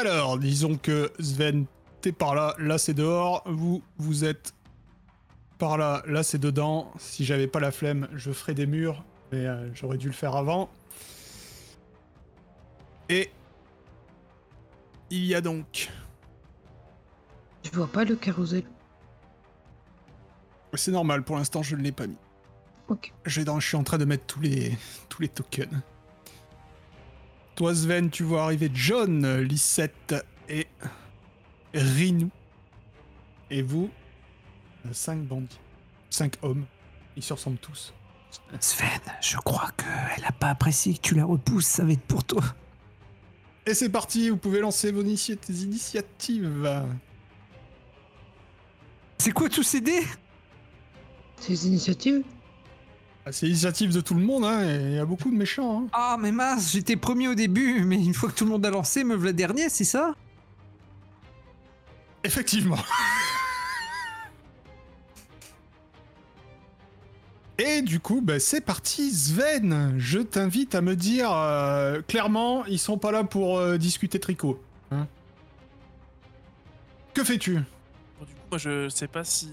Alors, disons que Sven, t'es par là, là c'est dehors, vous, vous êtes par là, là c'est dedans. Si j'avais pas la flemme, je ferais des murs, mais euh, j'aurais dû le faire avant. Et il y a donc. Je vois pas le carrousel. C'est normal, pour l'instant je ne l'ai pas mis. Ok. Je, je suis en train de mettre tous les, tous les tokens. Toi, Sven, tu vois arriver John, Lissette et Rinou. Et vous, 5 bandits. 5 hommes. Ils se ressemblent tous. Sven, je crois qu'elle a pas apprécié que tu la repousses, ça va être pour toi. Et c'est parti, vous pouvez lancer vos initia- initiatives. C'est quoi tous ces dés? Ces initiatives? C'est l'initiative de tout le monde, hein, et il y a beaucoup de méchants. Hein. Ah, mais mince, j'étais premier au début, mais une fois que tout le monde a lancé, me voilà dernier, c'est ça? Effectivement. Et du coup, bah, c'est parti, Sven. Je t'invite à me dire euh, clairement, ils sont pas là pour euh, discuter tricot. hein. que fais-tu? Bon, du coup, moi, je sais pas si.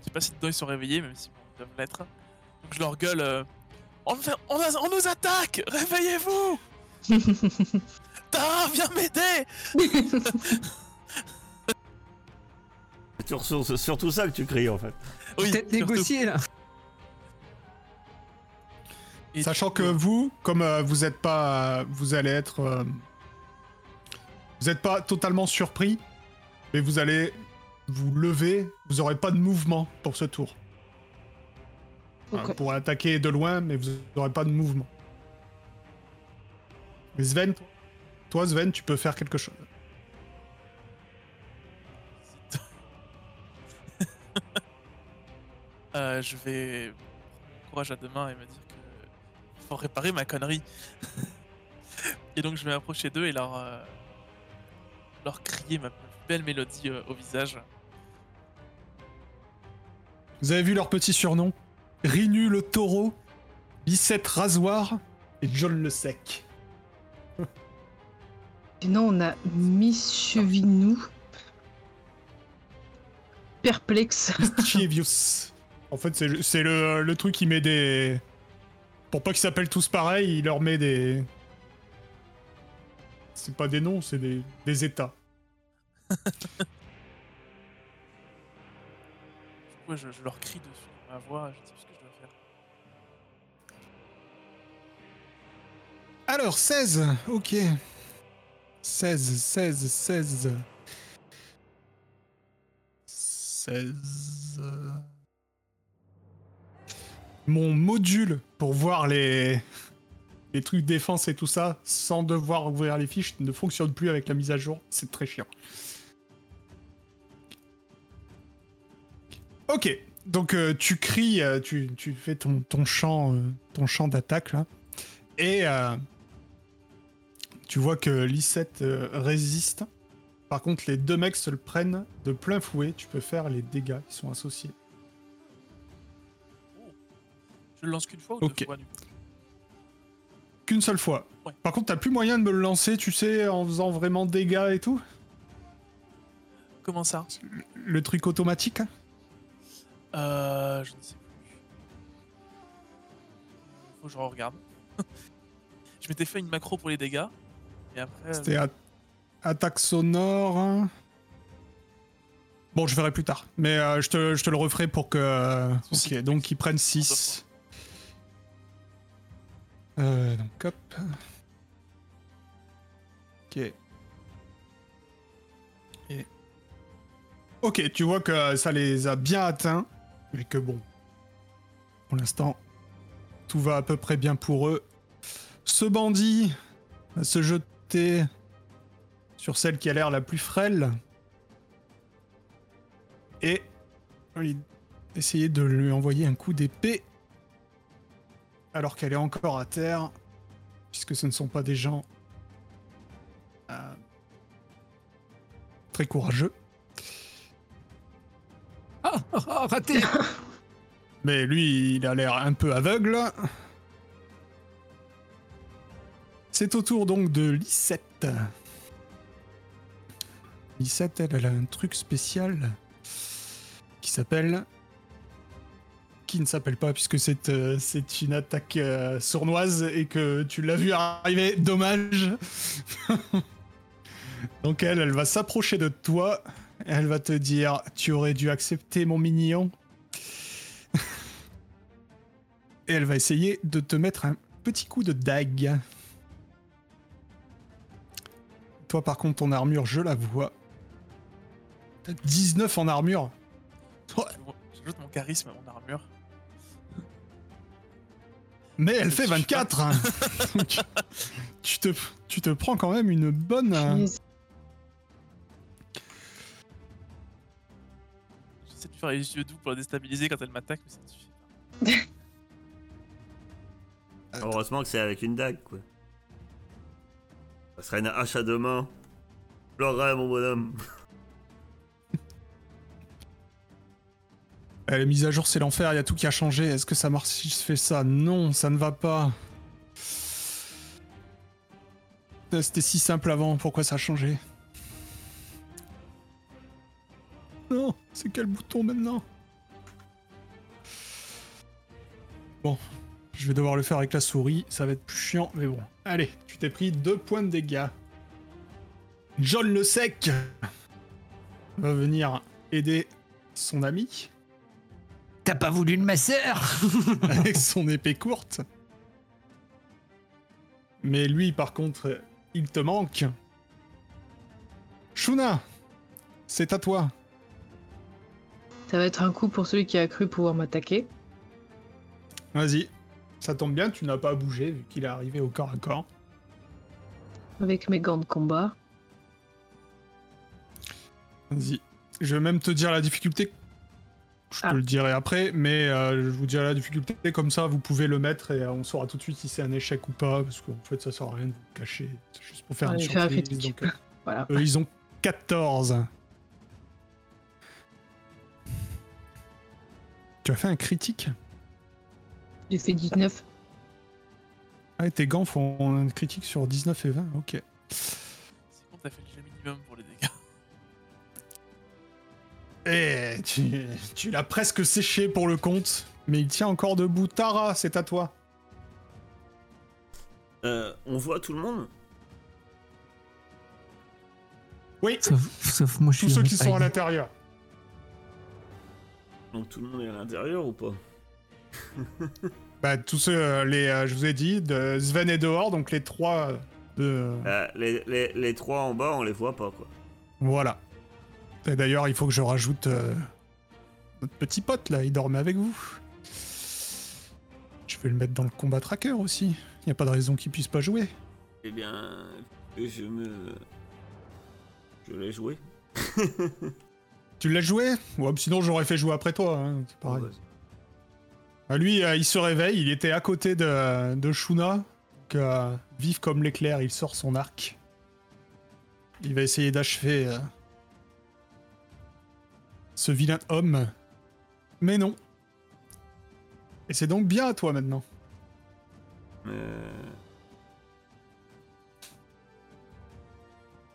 Je sais pas si dedans ils sont réveillés, même si doivent l'être. Donc je leur gueule. euh, On, nous attaque Réveillez-vous Tara, viens m'aider C'est sur- sur- c'est surtout ça que tu cries en fait. Oui, Peut-être négocier là. Et Sachant que coup, vous, comme euh, vous êtes pas, vous allez être, euh, vous êtes pas totalement surpris, mais vous allez vous lever, vous aurez pas de mouvement pour ce tour. Hein, Ok. Vous pourrez attaquer de loin, mais vous n'aurez pas de mouvement. Mais Sven, toi Sven, tu peux faire quelque chose. euh, je vais prendre courage à deux mains et me dire que faut réparer ma connerie. et donc je vais m'approcher d'eux et leur euh, leur crier ma belle mélodie euh, au visage. Vous avez vu leurs petits surnoms Rinu le taureau, Bicette rasoir et John le sec. Sinon, on a Miss Chevinou. Perplexe. Chievius. En fait, c'est c'est le, le truc qui met des. Pour pas qu'ils s'appellent tous pareil, il leur met des. C'est pas des noms, c'est des, des états. Je, je leur crie dessus dans ma voix, je dis Alors, 16, ok. 16, 16, 16. 16. Mon module pour voir les, les trucs défense et tout ça, sans devoir ouvrir les fiches, ne fonctionne plus avec la mise à jour. C'est très chiant. Ok, donc euh, tu cries, euh, tu, fais ton, ton euh, d'attaque là. Et euh, tu vois que Lissette euh, résiste. Par contre, les deux mecs se le prennent de plein fouet. Tu peux faire les dégâts qui sont associés. Je le lance qu'une fois ou deux fois du coup Qu'une seule fois. Ouais. Par contre, t'as plus moyen de me le lancer, tu sais, en faisant vraiment dégâts et tout? Comment ça? Le truc automatique hein? Euh. Je ne sais plus. Faut que je regarde. je m'étais fait une macro pour les dégâts. C'était a- attaque sonore. Bon, je verrai plus tard. Mais euh, je, te, je te le referai pour que. Ok, donc ils prennent 6. Euh, donc hop. Ok. Et. Ok, tu vois que ça les a bien atteints. Mais que bon. Pour l'instant, tout va à peu près bien pour eux. Ce bandit va se jeter sur celle qui a l'air la plus frêle. Et essayer de lui envoyer un coup d'épée alors qu'elle est encore à terre, puisque ce ne sont pas des gens euh, très courageux. Ah, ah, ah, raté Mais lui, il a l'air un peu aveugle. C'est au tour donc de Lisette. Lisette, elle, elle a un truc spécial qui s'appelle. Qui ne s'appelle pas puisque c'est euh, une attaque euh, sournoise et que tu l'as vu arriver. Dommage. donc elle, elle va s'approcher de toi. Elle va te dire Tu aurais dû accepter mon mignon. et elle va essayer de te mettre un petit coup de dague. Toi, par contre, ton armure, je la vois. T'as 19 en armure. Ouais, J'ajoute mon charisme à mon armure. Mais elle fait 24 hein. Tu, te, tu te prends quand même une bonne... euh, Punaise. J'essaie de faire les yeux doux pour la déstabiliser quand elle m'attaque, mais ça ne suffit pas. Heureusement que c'est avec une dague, quoi. Ça serait une hache à deux mains. Mon bonhomme. Est mise à jour, c'est l'enfer, il y a tout qui a changé. Est-ce que ça marche si je fais ça? Non, ça ne va pas. Euh, C'était si simple avant, pourquoi ça a changé? Non, c'est quel bouton maintenant? Bon, je vais devoir le faire avec la souris, ça va être plus chiant, mais bon. Allez, tu t'es pris deux points de dégâts. John le sec va venir aider son ami. T'as pas voulu de ma sœur avec son épée courte. Mais lui, par contre, il te manque. Shuna, c'est à toi. Ça va être un coup pour celui qui a cru pouvoir m'attaquer. Vas-y. Ça tombe bien, tu n'as pas à bouger vu qu'il est arrivé au corps à corps. Avec mes gants de combat. Vas-y. Je vais même te dire la difficulté. Je Ah. te le dirai après, mais euh, je vous dirai la difficulté. Comme ça, vous pouvez le mettre et euh, on saura tout de suite si c'est un échec ou pas. Parce qu'en fait, ça sert à rien de vous cacher. C'est juste pour faire une un donc, euh, Voilà. Eux, ils ont 14. Tu as fait un critique? J'ai fait 19. Ah, et tes gants font un critique sur 19 et 20, ok. C'est bon, t'as fait le minimum pour les dégâts. Eh, tu, tu l'as presque séché pour le compte, mais il tient encore debout. Tara, c'est à toi. Euh, on voit tout le monde? Oui, sauf, sauf moi, je tous suis ceux qui sont à l'intérieur. Donc tout le monde est à l'intérieur ou pas? Bah, tous ceux, euh, les, euh, je vous ai dit, de Sven est dehors, donc les trois euh, de... Euh, les, les, les trois en bas, on les voit pas, quoi. Voilà. Et d'ailleurs, il faut que je rajoute euh, notre petit pote là, il dormait avec vous. Je vais le mettre dans le combat tracker aussi. Il n'y a pas de raison qu'il puisse pas jouer. Eh bien, je me... Je l'ai joué. Tu l'as joué? Ouais, sinon j'aurais fait jouer après toi. hein, C'est pareil. Ouais. Ah, Lui, euh, il se réveille, il était à côté de, Shuna. Donc, euh, vif comme l'éclair, il sort son arc. Il va essayer d'achever euh, ce vilain homme. Mais non. Et c'est donc bien à toi maintenant.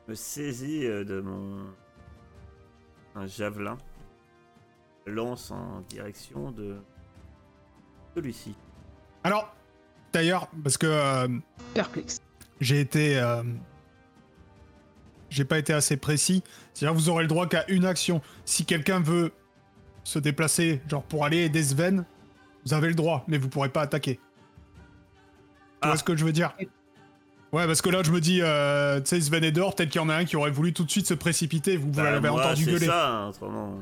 Me saisis de mon... Un javelin. Lance en direction de... Celui-ci. Alors, d'ailleurs, parce que euh, Perplexe. j'ai été. euh, j'ai pas été assez précis. C'est-à-dire, vous aurez le droit qu'à une action. Si quelqu'un veut se déplacer, genre pour aller aider Sven, vous avez le droit, mais vous pourrez pas attaquer. Tu Ah. vois ce que je veux dire? Ouais, parce que là, je me dis, euh, tu sais, Sven est dehors, peut-être qu'il y en a un qui aurait voulu tout de suite se précipiter, vous, vous Bah, l'avez entendu c'est gueuler. ça, hein, autrement.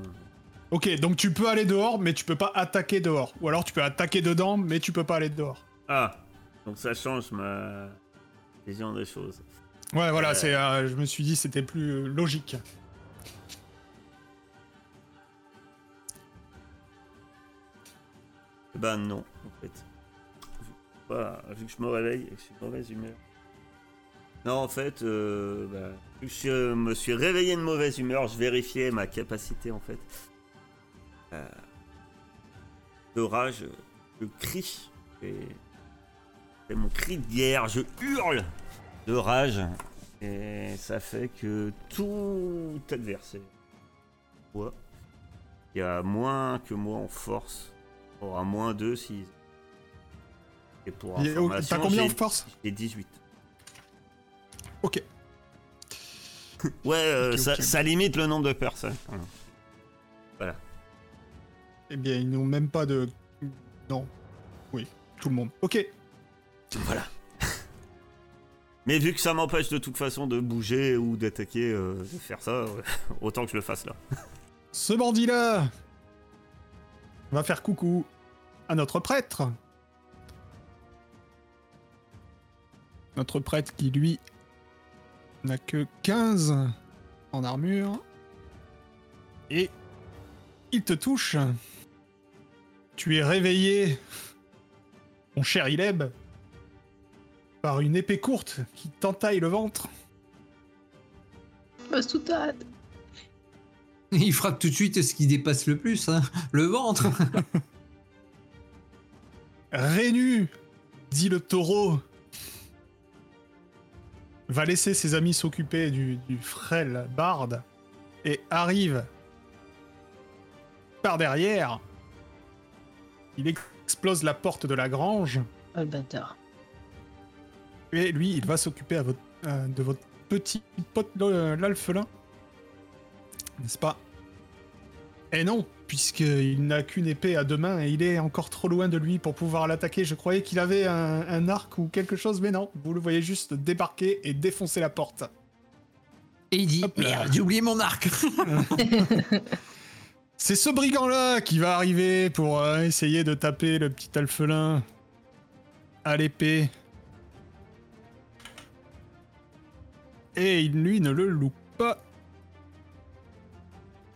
Ok, donc tu peux aller dehors, mais tu peux pas attaquer dehors. Ou alors tu peux attaquer dedans, mais tu peux pas aller dehors. Ah, donc ça change ma vision des choses. Ouais, voilà, Euh. c'est, euh, je me suis dit c'était plus logique. Bah non, en fait. Vu, vu que je me réveille et que je suis de mauvaise humeur. Non, en fait, euh, bah, vu que je me suis réveillé de mauvaise humeur, je vérifiais ma capacité, en fait. Euh, de rage, je crie. Et c'est mon cri de guerre, je hurle de rage. Et ça fait que tout adversaire ouais, qui a moins que moi en force aura moins 2 si. Et pour T'as combien en force? j'ai 18. Ok. Ouais, euh, Ok, ça, ok. ça limite le nombre de personnes. Voilà. Eh bien, ils n'ont même pas de. Non. Oui, tout le monde. Ok. Voilà. Mais vu que ça m'empêche de toute façon de bouger ou d'attaquer, euh, de faire ça, autant que je le fasse là. Ce bandit-là va faire coucou à notre prêtre. Notre prêtre qui, lui, n'a que 15 en armure. Et il te touche. Tu es réveillé, mon cher Ileb, par une épée courte qui t'entaille le ventre. Ma soutane. Il frappe tout de suite ce qui dépasse le plus, hein, le ventre. Rénu, dit le taureau, va laisser ses amis s'occuper du, du frêle barde et arrive par derrière. Il explose la porte de la grange Oh le bâtard. et lui, il va s'occuper à votre- euh, de votre petit pote euh, l'alphelin. N'est-ce pas? Et non, puisqu'il n'a qu'une épée à deux mains et il est encore trop loin de lui pour pouvoir l'attaquer. Je croyais qu'il avait un, un arc ou quelque chose, mais non. Vous le voyez juste débarquer et défoncer la porte. Et il dit. Merde, j'ai oublié mon arc. C'est ce brigand-là qui va arriver pour euh, essayer de taper le petit alphelin à l'épée. Et lui ne le loupe pas.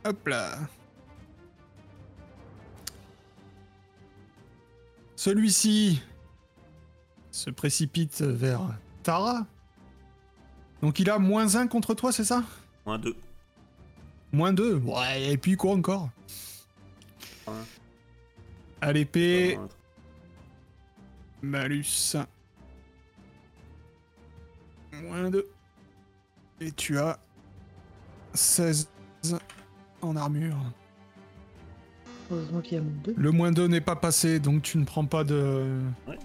Hop là. Celui-ci se précipite vers Tara. Donc il a moins 1 contre toi, c'est ça? Moins 2. Moins 2 Ouais, et puis quoi encore Ouais. À l'épée, malus. Moins 2. Et tu as 16 en armure. Heureusement qu'il y a mon 2. Le moins 2 n'est pas passé, donc tu ne prends pas de... Ouais.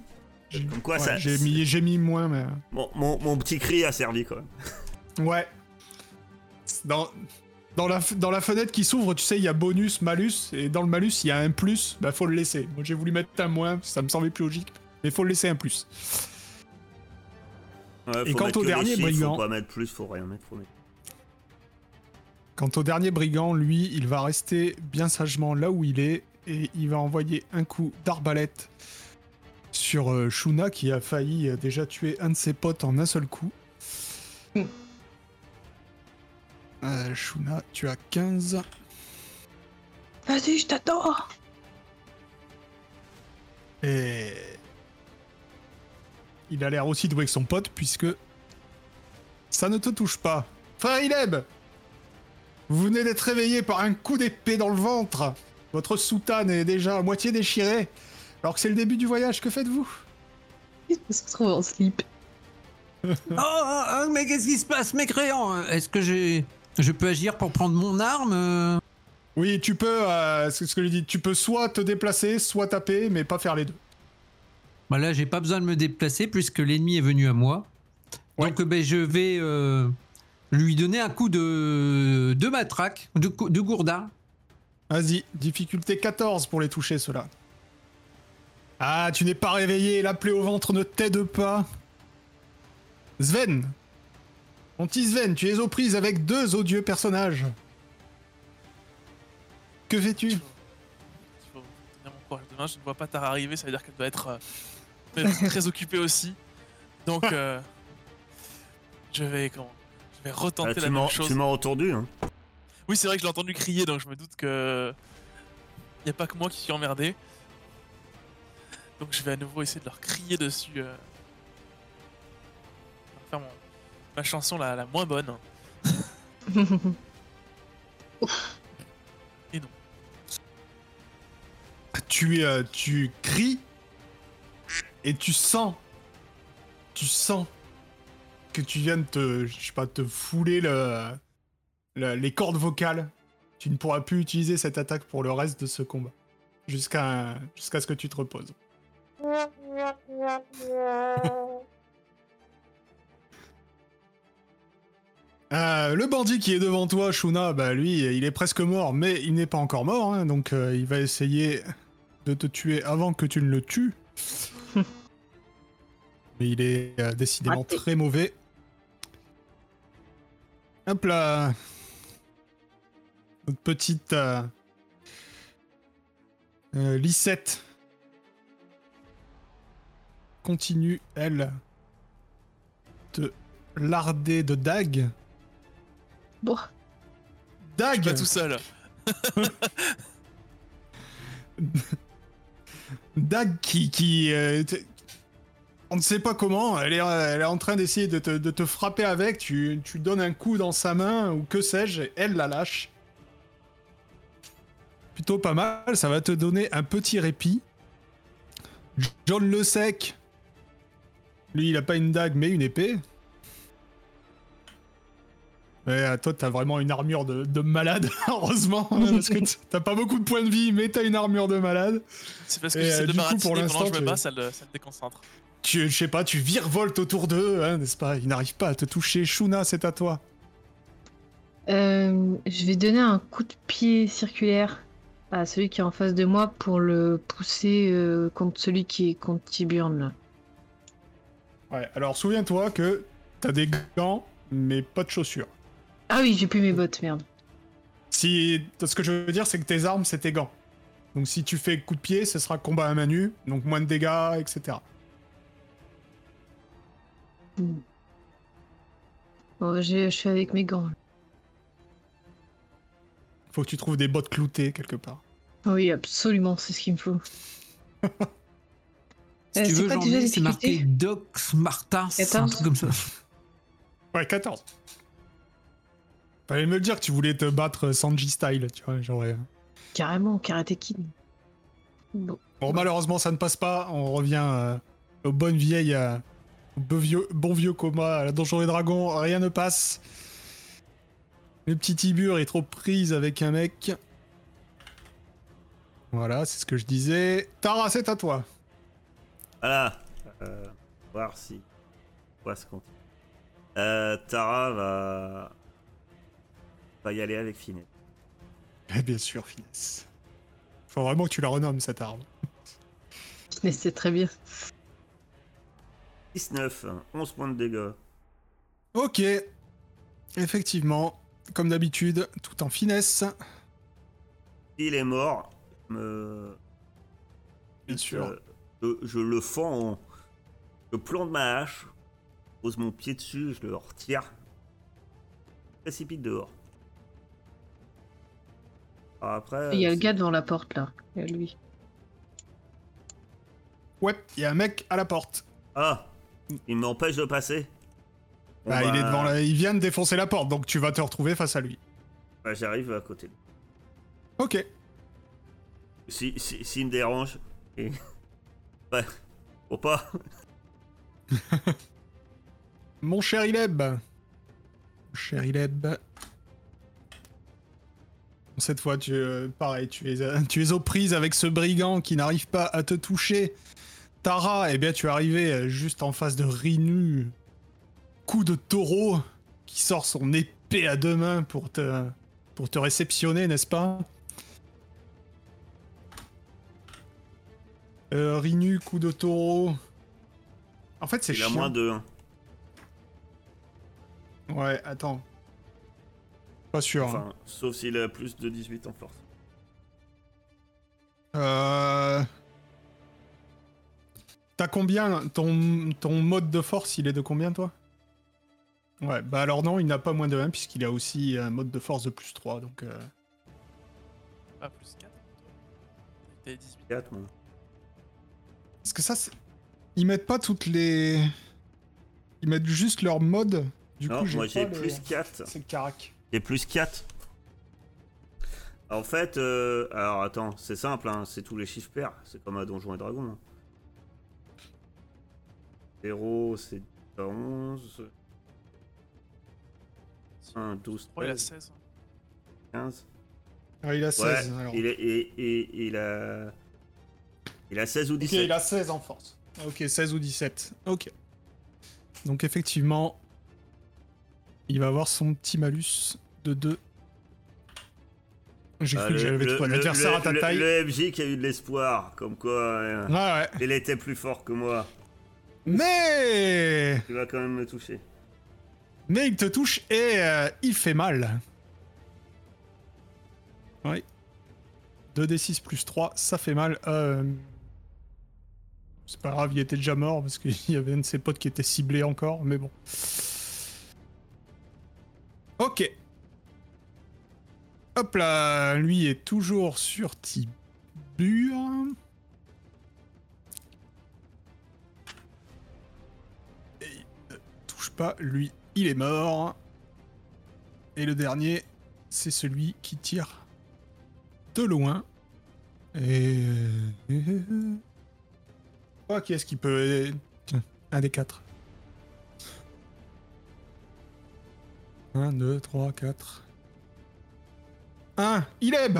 Comme quoi, ouais, ça- J'ai mis, j'ai mis moins, mais... Bon, mon, mon petit cri a servi quand même. Ouais. Dans, dans, la, f- dans la fenêtre qui s'ouvre, tu sais, il y a bonus, malus, et dans le malus, il y a un plus, bah faut le laisser. Moi j'ai voulu mettre un moins, ça me semblait plus logique, mais faut le laisser un plus. Ouais, Et quant au dernier chiffres, brigand- Faut pas mettre plus, faut rien mettre, faut mettre. Quant au dernier brigand, lui, il va rester bien sagement là où il est, et il va envoyer un coup d'arbalète sur euh, Shuna, qui a failli euh, déjà tuer un de ses potes en un seul coup. Euh, Shuna, tu as 15. Vas-y, je t'attends. Et il a l'air aussi doué que son pote puisque ça ne te touche pas. Frère Ileb, vous venez d'être réveillé par un coup d'épée dans le ventre. Votre soutane est déjà à moitié déchirée. Alors que c'est le début du voyage, que faites-vous? Il se retrouve en slip. oh, oh, oh, mais qu'est-ce qui se passe, mécréant Est-ce que j'ai. Je peux agir pour prendre mon arme euh Oui, tu peux, euh, c'est ce que je dis, tu peux soit te déplacer, soit taper, mais pas faire les deux. Bah là, j'ai pas besoin de me déplacer puisque l'ennemi est venu à moi. Ouais. Donc, ben, je vais euh, lui donner un coup de, de matraque, de, de gourdin. Vas-y, difficulté 14 pour les toucher, ceux-là. Ah, tu n'es pas réveillé, la plaie au ventre ne t'aide pas. Sven Mon petit Sven, tu es aux prises avec deux odieux personnages. Que fais-tu demain. Je ne vois pas Tara arriver, ça veut dire qu'elle doit être, euh, très occupée aussi. Donc, euh, je vais comment Je vais retenter Ah, la même chose. tu m'as entendu, hein. Oui, c'est vrai que je l'ai entendu crier, donc je me doute que il n'y a pas que moi qui suis emmerdé. Donc je vais à nouveau essayer de leur crier dessus. euh, ma chanson la, la moins bonne. tu, euh, tu cries et tu sens, tu sens que tu viennes te, je sais pas, te fouler le, le- les cordes vocales. Tu ne pourras plus utiliser cette attaque pour le reste de ce combat. Jusqu'à jusqu'à ce que tu te reposes. Euh, le bandit qui est devant toi, Shuna, bah lui, il est presque mort, mais il n'est pas encore mort, hein, donc euh, il va essayer de te tuer avant que tu ne le tues. mais il est euh, décidément Raté. très mauvais. Hop là. Notre petite Lissette continue, elle, te larder de dagues. Bon, Dague Pas tout seul. Dag qui. qui euh, on ne sait pas comment, elle est, elle est en train d'essayer de te, de te frapper avec, tu, tu donnes un coup dans sa main ou que sais-je, elle la lâche. Plutôt pas mal, ça va te donner un petit répit. John Le Sec, lui il a pas une dague mais une épée. Mais euh, toi t'as vraiment une armure de, de malade, heureusement, parce que t'as pas beaucoup de points de vie mais t'as une armure de malade. C'est parce que j'essaie euh, de du me coup, pour ratiner pendant que je l'instant, me bats, ça le, ça le déconcentre. Tu, je sais pas, tu virevoltes autour d'eux, hein, n'est-ce pas? Ils n'arrivent pas à te toucher. Shuna, c'est à toi. euh, je vais donner un coup de pied circulaire à celui qui est en face de moi pour le pousser euh, contre celui qui est contre Tiburn. là. Ouais, alors souviens-toi que t'as des gants, mais pas de chaussures. Ah oui, j'ai plus mes bottes, merde. Si, ce que je veux dire, c'est que tes armes, c'est tes gants. Donc si tu fais coup de pied, ce sera combat à main nue, donc moins de dégâts, etc. Bon, j'ai- je suis avec mes gants. Faut que tu trouves des bottes cloutées quelque part. Oui, absolument, c'est ce qu'il me faut. Si Euh, tu c'est veux, pas j'en c'est marqué difficultés Dox Martas, un 14. truc comme ça. Ouais, 14. Fallait me le dire que tu voulais te battre Sanji style, tu vois, genre... Carrément, Karate Kid. Bon. Bon, malheureusement, ça ne passe pas. On revient euh, aux bonnes vieilles. euh, au bon vieux, bon vieux coma à la Donjon et Dragon. Rien ne passe. Le petit Tibur est trop prise avec un mec. Voilà, c'est ce que je disais. Tara, c'est à toi. Voilà. Euh, voir si. Quoi se compte. Euh, Tara va. Va y aller avec Finet. Eh bien sûr, finesse. Faut vraiment que tu la renommes, cette arme. Mais c'est très bien. 19, 11 points de dégâts. Ok. Effectivement, comme d'habitude, tout en finesse. S'il est mort, je me. Bien sûr. euh, je, je le fends en. Je plante ma hache, pose mon pied dessus, je le retire. Précipite dehors. Alors Après. Il y a le gars devant la porte là. Il y a lui. Ouais, il y a un mec à la porte. Ah Il m'empêche de passer Bah, il est bah, devant la... Il vient de défoncer la porte, donc tu vas te retrouver face à lui. bah, J'arrive à côté de lui. Ok. Si, si, s'il me dérange. Et... Ouais. Faut pas. Mon cher Ileb. Mon cher Ileb. Cette fois, tu, euh, pareil, tu es, euh, tu es aux prises avec ce brigand qui n'arrive pas à te toucher. Tara, eh bien, tu es arrivé euh, juste en face de Rinu. Coup de taureau qui sort son épée à deux mains pour te, pour te réceptionner, n'est-ce pas? Euh, Rinu, coup de taureau. En fait, c'est Il a chiant. moins de 1. Ouais, attends. Pas sûr. hein. Enfin, sauf s'il a plus de 18 en force. Euh... T'as combien ton, ton mode de force, il est de combien toi? Ouais, bah alors non, il n'a pas moins de 1 puisqu'il a aussi un mode de force de plus 3, donc... euh, Ah, plus 4. T'es 18. 4, moi. Parce que ça, c'est... Ils mettent pas toutes les... Ils mettent juste leur mode, du non, coup j'ai moi pas j'ai les- plus 4. C'est le carac. J'ai plus 4. En fait, euh, alors attends, c'est simple, hein, c'est tous les chiffres pairs. C'est comme à Donjons et Dragons. hein. 0, c'est 11. 1, 12, Oh, il a 13, 16. 15. Ah, il a 16. Ouais, alors. il, est, et, et- il a. Il a 16 ou Ok, 17. il a 16 en force. Ok, 16 ou 17. Ok. Donc effectivement, il va avoir son petit malus de 2. J'ai Ah, cru que le- j'avais le- ton le- adversaire à ta le- taille. Le MJ qui a eu de l'espoir, comme quoi euh, Ouais, ouais. il était plus fort que moi. Mais... Tu vas quand même me toucher. Mais il te touche et euh, il fait mal. Oui. 2d6 plus 3, ça fait mal. Euh, C'est pas grave, il était déjà mort parce qu'il y avait un de ses potes qui était ciblé encore, mais bon. Ok. Hop là, lui est toujours sur Tibur. Et il ne touche pas, lui, il est mort. Et le dernier, c'est celui qui tire de loin. Et... Oh, qui est-ce qui peut... Un des quatre? 1, 2, 3, 4. 1, Ileb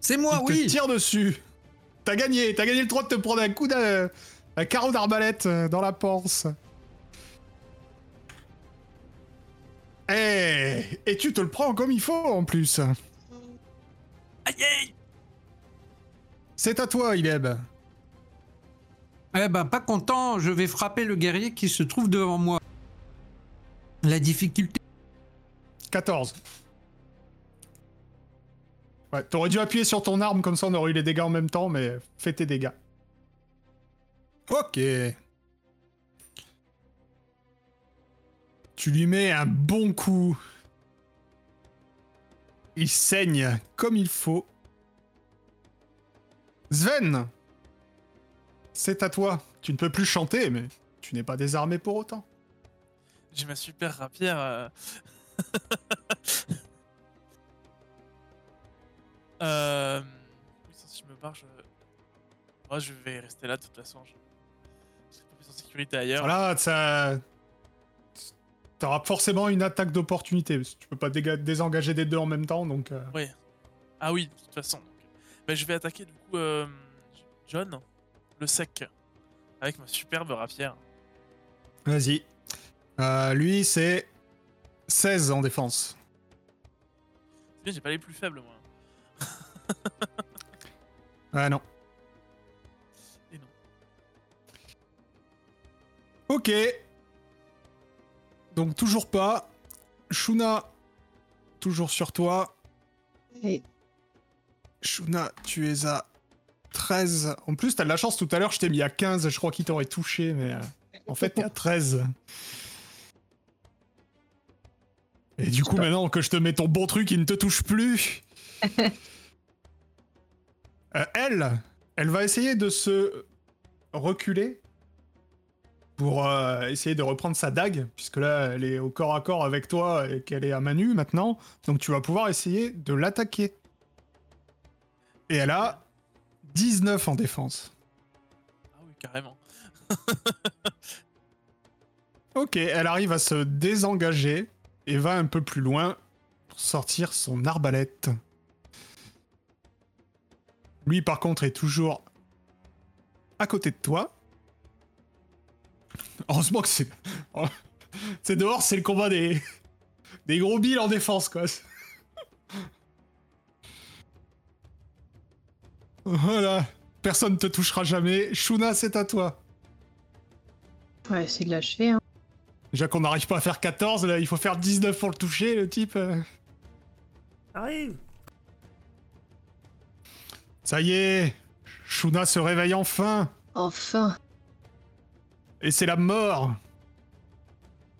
C'est moi, Il te oui tire dessus. T'as gagné, t'as gagné le droit de te prendre un coup d'un un carreau d'arbalète euh, dans la panse. Eh, et tu te le prends comme il faut en plus. Aïe C'est à toi, Ileb. Eh ben, pas content, je vais frapper le guerrier qui se trouve devant moi. La difficulté. 14. Ouais, t'aurais dû appuyer sur ton arme, comme ça on aurait eu les dégâts en même temps, mais fais tes dégâts. Ok. Tu lui mets un bon coup. Il saigne comme il faut. Sven C'est à toi. Tu ne peux plus chanter, mais tu n'es pas désarmé pour autant. J'ai ma super rapière. euh. euh... Oui, si je me barre, je... Moi, je vais rester là de toute façon. Je, je serai pas plus en sécurité ailleurs. Voilà, ça. T'auras forcément une attaque d'opportunité, tu peux pas désengager des deux en même temps, donc. euh, Oui. Ah oui, de toute façon. donc. Bah, je vais attaquer du coup euh, John, le sec, avec ma superbe rapière. Vas-y. Euh, lui, c'est 16 en défense. C'est bien, j'ai pas les plus faibles moi. Ah non. Et non. Ok. Donc toujours pas. Shuna, toujours sur toi. Shuna, tu es à 13. En plus, t'as de la chance, tout à l'heure, je t'ai mis à 15, je crois qu'il t'aurait touché, mais euh, en fait, t'es à 13. Et du coup, maintenant que je te mets ton bon truc, il ne te touche plus. Euh, elle, elle va essayer de se reculer pour euh, essayer de reprendre sa dague, puisque là, elle est au corps à corps avec toi et qu'elle est à main nue maintenant. Donc tu vas pouvoir essayer de l'attaquer. Et elle a 19 en défense. Ah oui, carrément. Ok, elle arrive à se désengager et va un peu plus loin pour sortir son arbalète. Lui, par contre, est toujours à côté de toi. Heureusement que c'est. C'est dehors, c'est le combat des. des gros billes en défense, quoi. Voilà. Personne te touchera jamais. Shuna, c'est à toi. ouais, essayer de l'achever. Hein. Déjà qu'on n'arrive pas à faire 14, là, il faut faire 19 pour le toucher, le type. euh. Arrive Ça y est, Shuna se réveille enfin, Enfin. et c'est la mort.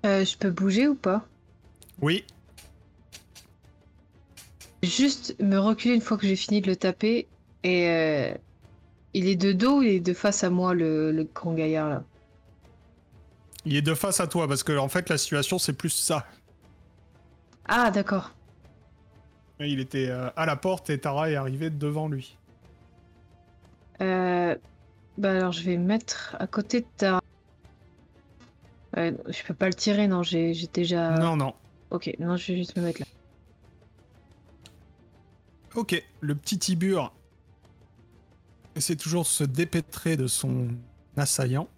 Euh, je peux bouger ou pas? Oui, Juste me reculer une fois que j'ai fini de le taper. Et euh, il est de dos ou il est de face à moi, le, le grand gaillard là? Il est de face à toi, parce que en fait, la situation, c'est plus ça. Ah, d'accord. Il était euh, à la porte et Tara est arrivée devant lui. Euh, bah alors je vais me mettre à côté de ta. Ouais, je peux pas le tirer, non, j'ai j'ai déjà. Non, non. Ok, non, je vais juste me mettre là. Ok, le petit Tibur essaie toujours de se dépêtrer de son assaillant.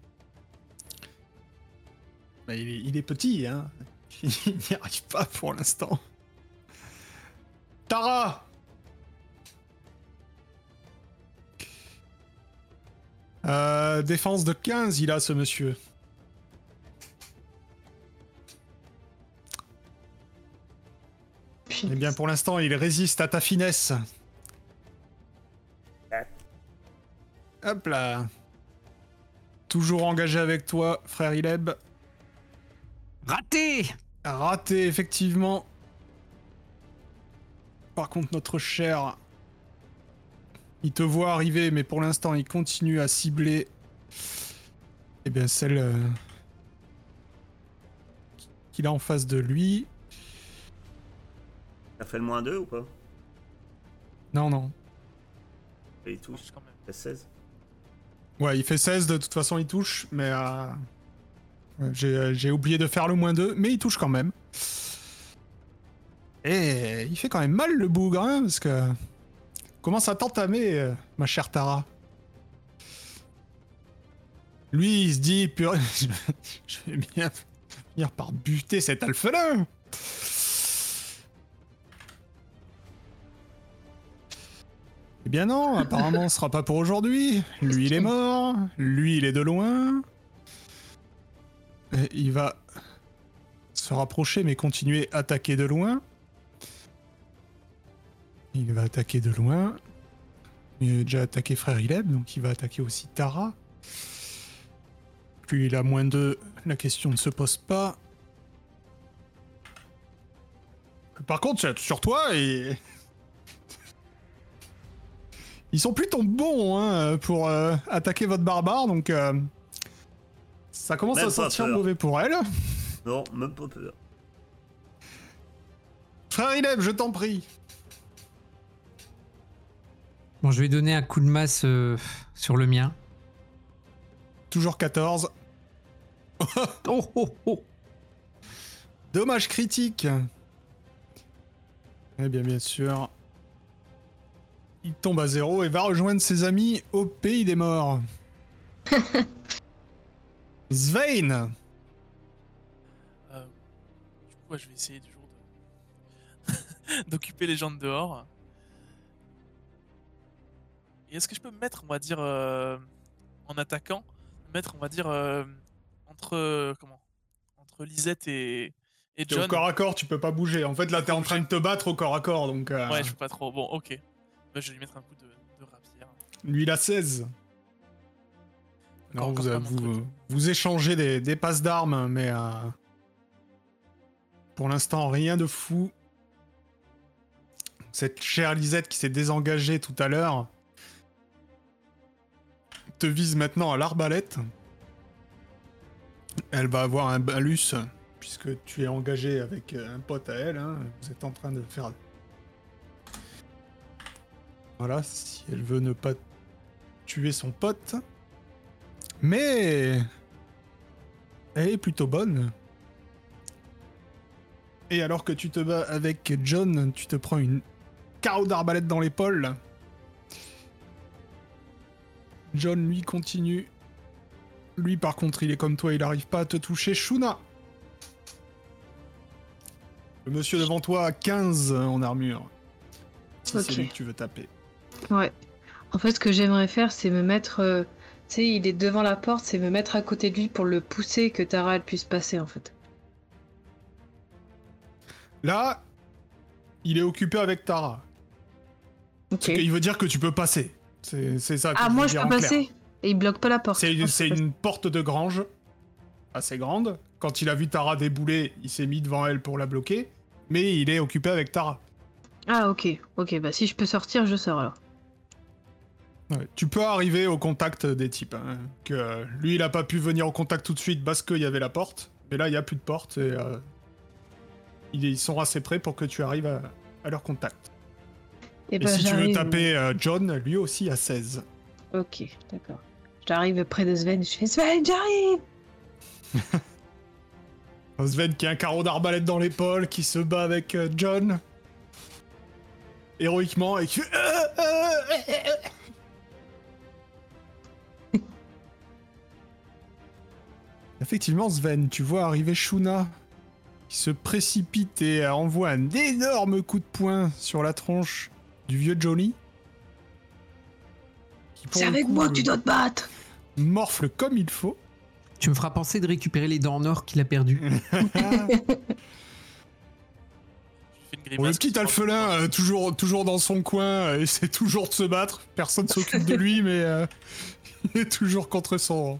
Bah, il, est, il est petit, hein. Il n'y arrive pas pour l'instant. Tara Euh, Défense de 15, il a ce monsieur. Eh bien, pour l'instant, il résiste à ta finesse. Hop là. Toujours engagé avec toi, frère Ileb. Raté Raté, effectivement. Par contre, notre cher. Il te voit arriver, mais pour l'instant, il continue à cibler. Eh bien, celle. euh, qu'il a en face de lui. T'as fait le moins 2 ou pas? Non, non. Et il touche. Quand même. Fait 16. Ouais, il fait 16, de toute façon, il touche, mais. euh, J'ai j'ai oublié de faire le moins 2, mais il touche quand même. Et il fait quand même mal le bougre, hein, parce que. Commence à t'entamer, euh, ma chère Tara? Lui, il se dit, purée, je vais- je vais bien finir par buter cet alphelin. Eh bien non, apparemment ce sera pas pour aujourd'hui. Lui il est mort, lui il est de loin. Et il va se rapprocher mais continuer à attaquer de loin. Il va attaquer de loin. Il a déjà attaqué Frère Ileb, donc il va attaquer aussi Tara. Puis il a moins 2, la question ne se pose pas. Par contre, sur toi, et... Ils sont plutôt bons hein, pour euh, attaquer votre barbare, donc euh, ça commence Même à sentir peur. mauvais pour elle. Non, même pas peur. Frère Ileb, je t'en prie. Bon, je vais donner un coup de masse euh, sur le mien. Toujours 14. Oh, oh, oh Dommage critique. Eh bien, bien sûr. Il tombe à zéro et va rejoindre ses amis au pays des morts. Svein Euh, du coup, ouais, je vais essayer du jour de- d'occuper les gens de dehors. Et est-ce que je peux me mettre, on va dire, euh, en attaquant, me mettre, on va dire, euh, entre comment, entre Lisette et, et T'es au John. corps à corps, tu peux pas bouger. En fait, là, t'es en train de te battre au corps à corps, donc... euh, Ouais, je peux pas trop. Bon, ok. Bah, je vais lui mettre un coup de, de rapière. Lui, il a 16. Alors, Encore- vous, mon vous, échangez des, des passes d'armes, mais euh, pour l'instant, rien de fou. Cette chère Lisette qui s'est désengagée tout à l'heure te vise maintenant à l'arbalète. Elle va avoir un balus, puisque tu es engagé avec euh, un pote à elle. hein. Vous êtes en train de faire. Voilà, si elle veut ne pas tuer son pote. Mais elle est plutôt bonne. Et alors que tu te bats avec John, tu te prends une carreau d'arbalète dans l'épaule. John, lui, continue. Lui, par contre, il est comme toi, il arrive pas à te toucher. Shuna Le monsieur devant toi a 15 en armure. Si c'est lui que tu veux taper. Ouais. En fait, ce que j'aimerais faire, c'est me mettre. Tu sais, il est devant la porte, c'est me mettre à côté de lui pour le pousser que Tara elle puisse passer en fait. Là, il est occupé avec Tara. Qui veut dire que tu peux passer. C'est ça. que Ah, moi je peux clair. passer Et il bloque pas la porte. C'est peux une porte de grange assez grande. Quand il a vu Tara débouler, il s'est mis devant elle pour la bloquer. Mais il est occupé avec Tara. Ah, ok. Ok, bah si je peux sortir, je sors alors. Ouais, Tu peux arriver au contact des types. hein, que euh, lui, il a pas pu venir au contact tout de suite parce qu'il y avait la porte. Mais là, il y a plus de porte et euh, ils sont assez prêts pour que tu arrives à, à leur contact. Et, Et bah, si tu veux taper euh, John, lui aussi à 16. Ok, d'accord. J'arrive près de Sven, je fais Sven, j'arrive Sven qui a un carreau d'arbalète dans l'épaule, qui se bat avec John. Héroïquement, et qui fait... Effectivement, Sven, tu vois arriver Shuna, qui se précipite et envoie un énorme coup de poing sur la tronche du vieux Johnny. C'est avec coup, moi que tu euh, dois te battre. Morfle comme il faut. Tu me feras penser de récupérer les dents en or qu'il a une Bon, le petit alphelin, euh, toujours, toujours dans son coin, euh, essaie toujours de se battre. Personne s'occupe de lui, mais euh, il est toujours contre son,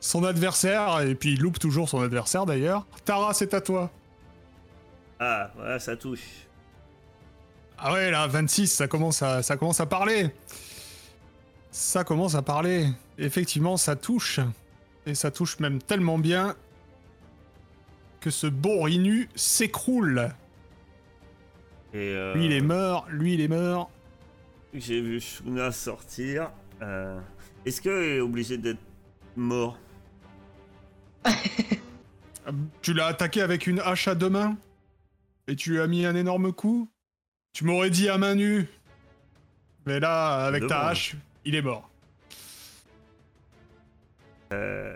son adversaire. Et puis il loupe toujours son adversaire d'ailleurs. Tara, c'est à toi. Ah, voilà, ça touche. Ah ouais, là, 26, ça commence à, ça commence à parler. Ça commence à parler. Effectivement, ça touche. Et ça touche même tellement bien que ce beau Rinu s'écroule. Et euh, Lui, il est mort. Lui, il est mort. J'ai vu Shuna sortir. Euh, Est-ce qu'il est obligé d'être mort? Tu l'as attaqué avec une hache à deux mains Et tu lui as mis un énorme coup Tu m'aurais dit à main nue. Mais là, avec ta hache, il est mort. euh,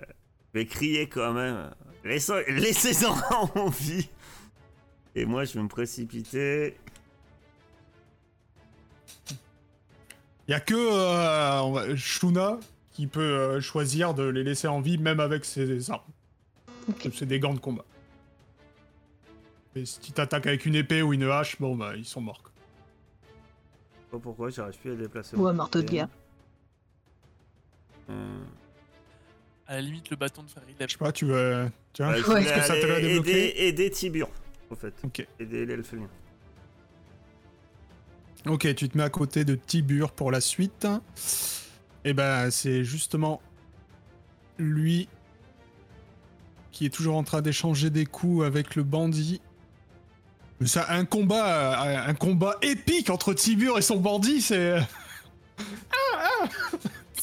Je vais crier quand même. Laissez- Laissez-en en vie. Et moi, je vais me précipiter. Il y a que euh, Shuna qui peut euh, choisir de les laisser en vie, même avec ses armes. C'est des gants de combat. Et si tu t'attaques avec une épée ou une hache, bon bah ils sont morts. quoi. Je sais pas pourquoi, j'arrive plus à déplacer. Ou un marteau de guerre. Euh, À la limite, le bâton de il Je sais pas, tu veux. Tiens, bah, Ouais. est-ce que ça te l'a débloqué aider, Tibur, en fait. Ok. Aider l'elfelien. Ok, tu te mets à côté de Tibur pour la suite. Et ben, c'est justement lui qui est toujours en train d'échanger des coups avec le bandit. Mais ça, un combat, euh, un combat épique entre Tibur et son bandit, c'est.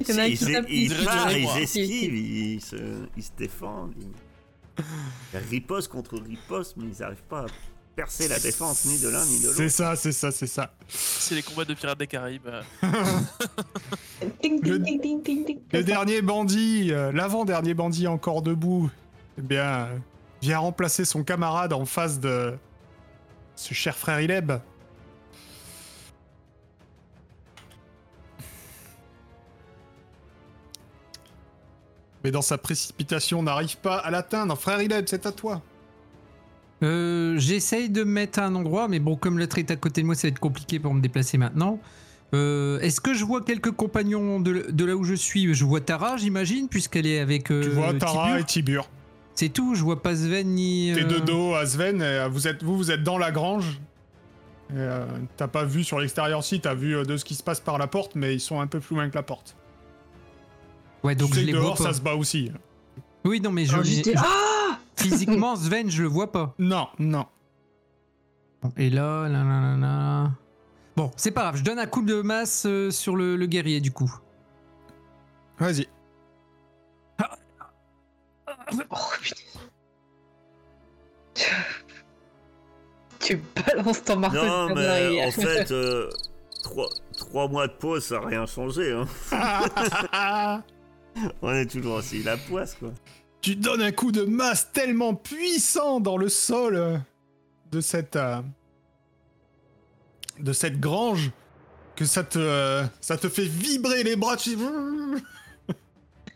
Il y en a un il, il, tape, il il- part, dirait il moi. esquive, il se, il se défend. Il, il riposte contre riposte, mais ils n'arrivent pas à percer la défense ni de l'un ni de C'est l'autre. ça, c'est ça, c'est ça. C'est les combats de pirates des Caraïbes. Le- dernier bandit, euh, l'avant-dernier bandit encore debout, eh bien, vient remplacer son camarade en face de ce cher frère Ileb. Mais dans sa précipitation, n'arrive pas à l'atteindre. Frère Ileb, c'est à toi. Euh, J'essaye de me mettre à un endroit, mais bon, comme l'autre est à côté de moi, ça va être compliqué pour me déplacer maintenant. Euh, Est-ce que je vois quelques compagnons de, de là où je suis? Je vois Tara, j'imagine, puisqu'elle est avec. euh, tu vois Tara Tibur. et Tibur. C'est tout, je vois pas Sven ni. T'es euh, de dos à Sven, et, euh, vous, êtes, vous, vous êtes dans la grange. Euh, T'as pas vu sur l'extérieur si, t'as vu de ce qui se passe par la porte, mais ils sont un peu plus loin que la porte. Ouais, donc tu sais je les vois dehors, pas. ça se bat aussi. Oui, non, mais je- Ah physiquement, Sven, je le vois pas. Non, non. Et là, là, là, là, là. Bon, c'est pas grave, je donne un coup de masse euh, sur le, le guerrier du coup. Vas-y. Oh putain. Tu balances ton marteau Non, de mais en fait, euh, trois, trois mois de pause, ça n'a rien changé. Hein. On est toujours aussi la poisse, quoi. Tu donnes un coup de masse tellement puissant dans le sol de cette euh, de cette grange que ça te euh, ça te fait vibrer les bras. Tu...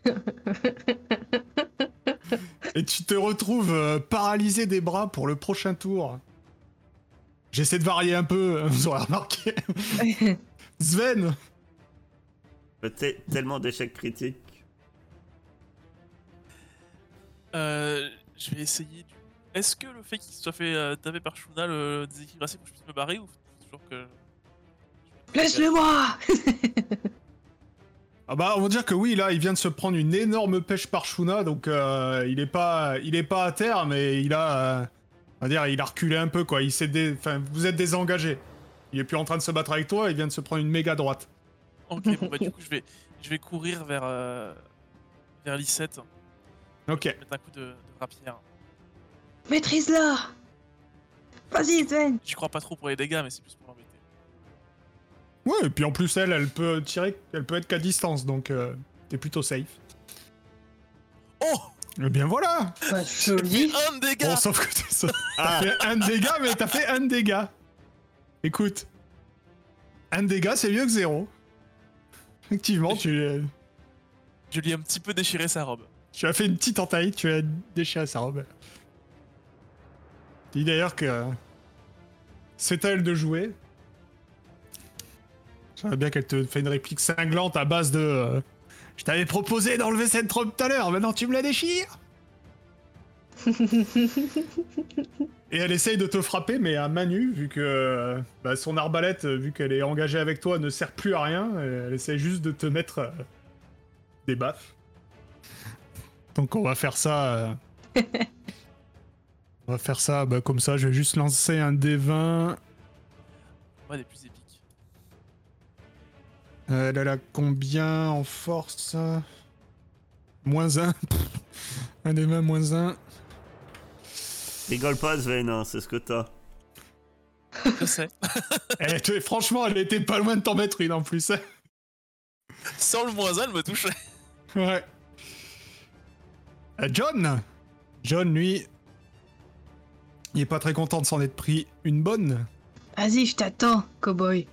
Et tu te retrouves euh, paralysé des bras pour le prochain tour. J'essaie de varier un peu, vous aurez remarqué. Sven, Peut-être tellement d'échecs critiques. Euh, je vais essayer. Du... Est-ce que le fait qu'il soit fait euh, taper par Shuna le déséquilibre assez pour que je puisse me barrer ou toujours que. Laisse-le moi Ah bah on va dire que oui là il vient de se prendre une énorme pêche par Shuna donc euh, il est pas il est pas à terre mais il a euh, on va dire il a reculé un peu quoi il s'est dé... enfin vous êtes désengagé il est plus en train de se battre avec toi il vient de se prendre une méga droite Ok, bon bah du coup je vais, je vais courir vers, euh, vers Lisette. Ok. Je vais mettre un coup de, de rapière. Maîtrise-la Vas-y, Sven J'y crois pas trop pour les dégâts, mais c'est plus pour l'embêter. Ouais, et puis en plus, elle, elle peut tirer, elle peut être qu'à distance, donc euh, t'es plutôt safe. Oh Eh bien voilà Bah, joli Un dégât Bon, sauf que t'es- ça- Ah, t'as fait un dégât, mais t'as fait un dégât. Écoute, un dégât, c'est mieux que zéro. Effectivement, tu, Je lui ai un petit peu déchiré sa robe. Tu as fait une petite entaille, tu as déchiré sa robe. Dis d'ailleurs que c'est à elle de jouer. J'aimerais bien qu'elle te fait une réplique cinglante à base de euh, Je t'avais proposé d'enlever cette robe tout à l'heure, maintenant tu me la déchires Et elle essaye de te frapper, mais à main nue, vu que euh, bah, son arbalète, euh, vu qu'elle est engagée avec toi, ne sert plus à rien. Elle essaye juste de te mettre euh, des baffes. Donc on va faire ça. euh, on va faire ça bah, comme ça. Je vais juste lancer un D20. Moi, des plus épiques. Euh, elle a la combien en force? Moins 1. un D20 moins 1. rigole pas, Sven, hein, c'est ce que t'as. Je sais. Eh, tu- franchement, elle était pas loin de t'en mettre une en plus. Sans le moins 1, elle me touchait. Ouais. Euh, John John, lui, il est pas très content de s'en être pris une bonne. Vas-y, je t'attends, cowboy.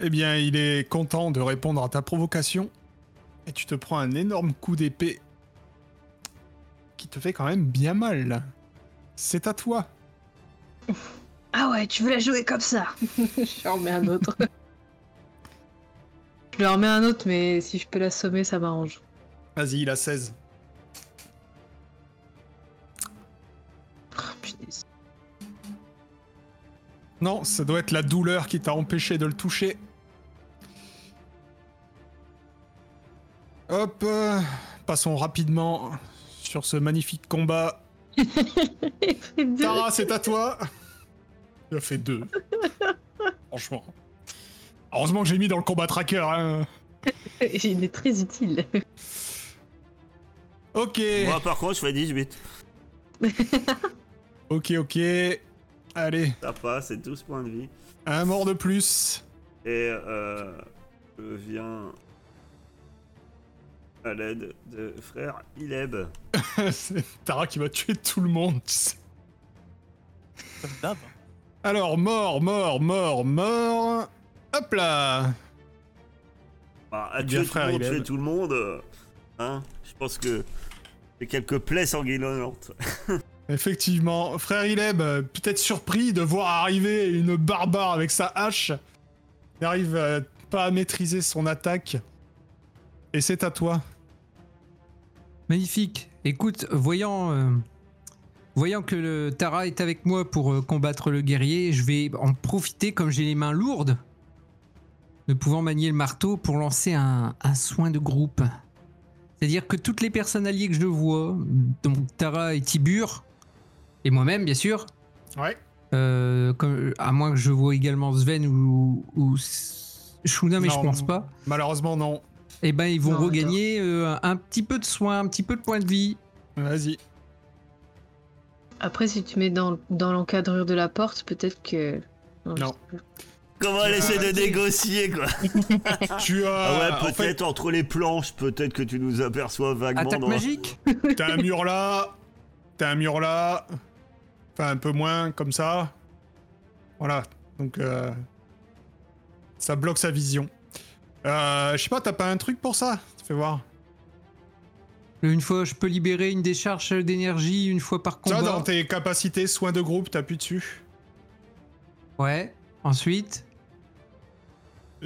Eh bien, il est content de répondre à ta provocation. Et tu te prends un énorme coup d'épée qui te fait quand même bien mal. C'est à toi. Ah ouais, tu veux la jouer comme ça? Je lui en remets un autre. je lui en remets un autre, mais si je peux l'assommer, ça m'arrange. Vas-y, il a 16. Oh, punaise. Non, ça doit être la douleur qui t'a empêché de le toucher. Hop, euh, passons rapidement sur ce magnifique combat. Tara, c'est à toi. Il a fait deux. Franchement. Heureusement que j'ai mis dans le combat tracker. Hein. Il est très utile. Ok. Moi, par contre, je fais 18. Ok, ok. Allez, Ça passe, c'est 12 points de vie. un mort de plus. Et euh, je viens à l'aide de frère Ileb. c'est Tara qui va tuer tout le monde. tu sais. Comme d'hab. Alors, mort, mort, mort, mort. Hop là. Bah, à Bien tuer tout, frère le monde, tuer tout le monde, euh, hein, je pense que j'ai quelques plaies sanguinolentes. Effectivement, frère Ileb, peut-être surpris de voir arriver une barbare avec sa hache. Il n'arrive euh, pas à maîtriser son attaque. Et c'est à toi. Magnifique. Écoute, voyant, euh, voyant que le Tara est avec moi pour euh, combattre le guerrier, je vais en profiter comme j'ai les mains lourdes, de pouvant manier le marteau pour lancer un, un soin de groupe. C'est-à-dire que toutes les personnes alliées que je vois, donc Tara et Tibur, et moi-même bien sûr, Ouais. euh, comme- à moins que je vois également Sven ou, ou Shuna, mais je pense pas, Malheureusement, non. et ben ils vont Non, regagner euh, un petit peu de soin, un petit peu de points de vie. Vas-y. Après, si tu mets dans, dans l'encadrure de la porte, peut-être que. Non. je. Comment elle essaie de négocier, quoi Tu as. Ah ouais, en peut-être fait, entre les planches, peut-être que tu nous aperçois vaguement Attaque dans... magique t'as un mur là. T'as un mur là. Enfin, un peu moins, comme ça. Voilà. Donc, euh, ça bloque sa vision. Euh, je sais pas, t'as pas un truc pour ça? Fais voir. Une fois, je peux libérer une décharge d'énergie une fois par Ça, combat. dans tes capacités, soins de groupe, t'appuies dessus. Ouais. Ensuite,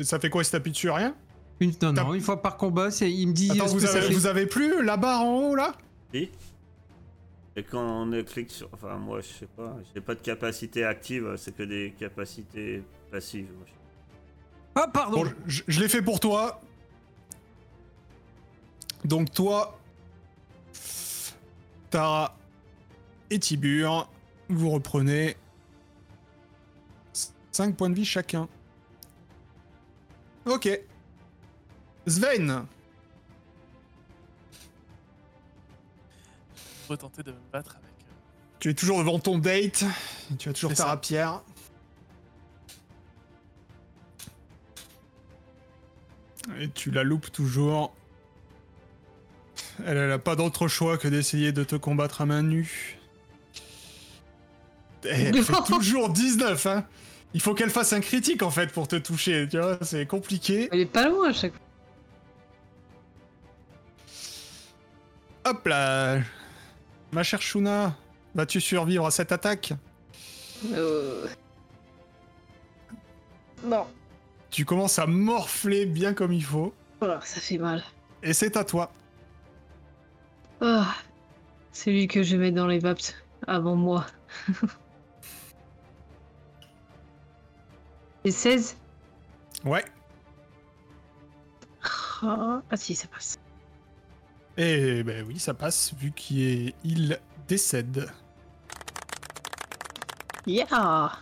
ça fait quoi si t'appuies dessus Rien? Une, non, non, une fois par combat, c'est- il me dit. Attends, vous que ça avez, fait- vous avez plus la barre en haut là? Si. Et quand on clique sur... Enfin, moi, je sais pas. J'ai pas de capacité active, c'est que des capacités passives. Ah, pardon Bon, je, je l'ai fait pour toi. Donc toi, Tara et Tibur, vous reprenez 5 points de vie chacun. Ok. Svein Tu es toujours devant ton date, tu as toujours ta rapière. Et tu la loupes toujours. Elle n'a pas d'autre choix que d'essayer de te combattre à main nue. Et elle fait toujours 19, hein il faut qu'elle fasse un critique en fait pour te toucher, tu vois, c'est compliqué. Elle est pas loin à chaque fois. Hop là Ma chère Shuna, vas-tu survivre à cette attaque? Euh... Bon, Tu commences à morfler bien comme il faut. voilà, ça fait mal. Et c'est à toi. C'est lui que je mets dans les vaps avant moi. Et 16 Ouais. ah, ah si, ça passe. Et ben oui, ça passe vu qu'il est... il décède. Yeah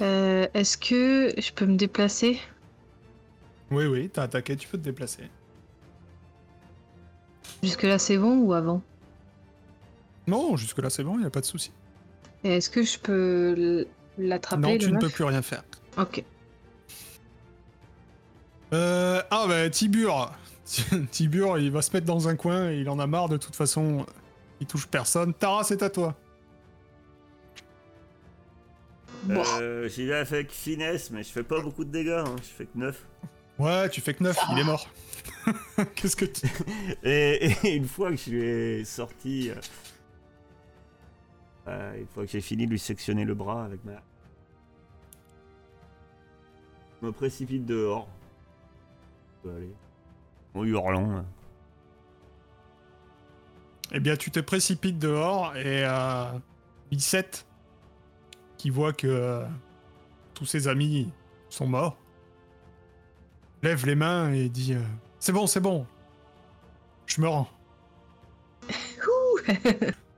Euh, Est-ce que je peux me déplacer? Oui, oui, t'as attaqué, tu peux te déplacer. Jusque là c'est bon ou avant? Non, jusque-là c'est bon, il a pas de souci. Est-ce que je peux l'attraper Non, le tu ne peux plus rien faire. Ok. Euh, ah bah Tibur Tibur, il va se mettre dans un coin, et il en a marre de toute façon. Il touche personne. Tara, c'est à toi. Bon. Euh, J'y vais avec finesse, mais je fais pas beaucoup de dégâts, hein. je fais que 9. Ouais, tu fais que 9, il est mort. Qu'est-ce que tu... Et, et une fois que je lui ai sorti. Euh, une fois que j'ai fini de lui sectionner le bras avec ma. Je me précipite dehors. Je peux aller. En hurlant. là. Eh bien, tu te précipites dehors et euh, Bissette, qui voit que euh, tous ses amis sont morts, lève les mains et dit euh, C'est bon, c'est bon. Je me rends.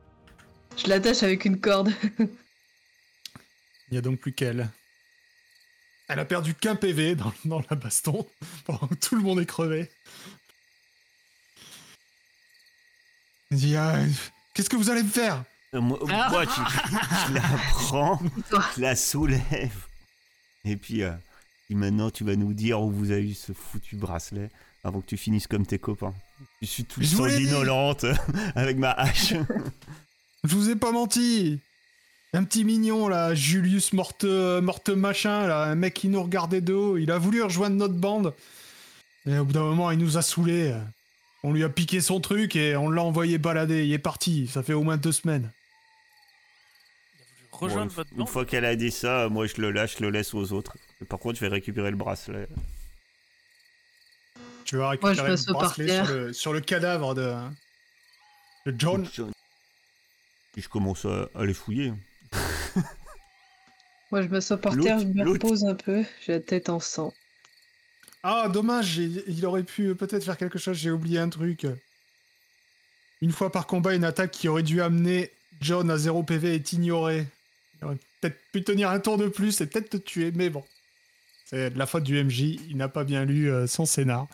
Je l'attache avec une corde. Il n'y a donc plus qu'elle. Elle a perdu qu'un PV dans, dans la baston, pendant que tout le monde est crevé. Elle dit Ah, Qu'est-ce que vous allez me faire? Euh, moi, moi, tu, tu la prends, tu la soulèves. Et puis, euh, et maintenant, tu vas nous dire où vous avez eu ce foutu bracelet avant que tu finisses comme tes copains. Je suis tout sanguinolente avec ma hache. Je vous ai pas menti Un petit mignon là, Julius Morte, Morte machin, là, un mec qui nous regardait de haut, il a voulu rejoindre notre bande. Et au bout d'un moment, il nous a saoulés. On lui a piqué son truc et on l'a envoyé balader. Il est parti, ça fait au moins deux semaines. Il a voulu rejoindre Bon, votre une fois qu'elle a dit ça, moi je le lâche, je le laisse aux autres. Par contre, je vais récupérer le bracelet. Tu vas Moi, récupérer je le bracelet sur le, sur le cadavre de, de John. Puis je commence à, à les fouiller. Moi, je m'assois par L'autre- terre, je me repose un peu. J'ai la tête en sang. Ah, dommage, il, il aurait pu peut-être faire quelque chose, j'ai oublié un truc. Une fois par combat, une attaque qui aurait dû amener John à 0 PV est ignorée. Il aurait peut-être pu tenir un tour de plus et peut-être te tuer, mais bon. C'est de la faute du MJ, il n'a pas bien lu euh, son scénar.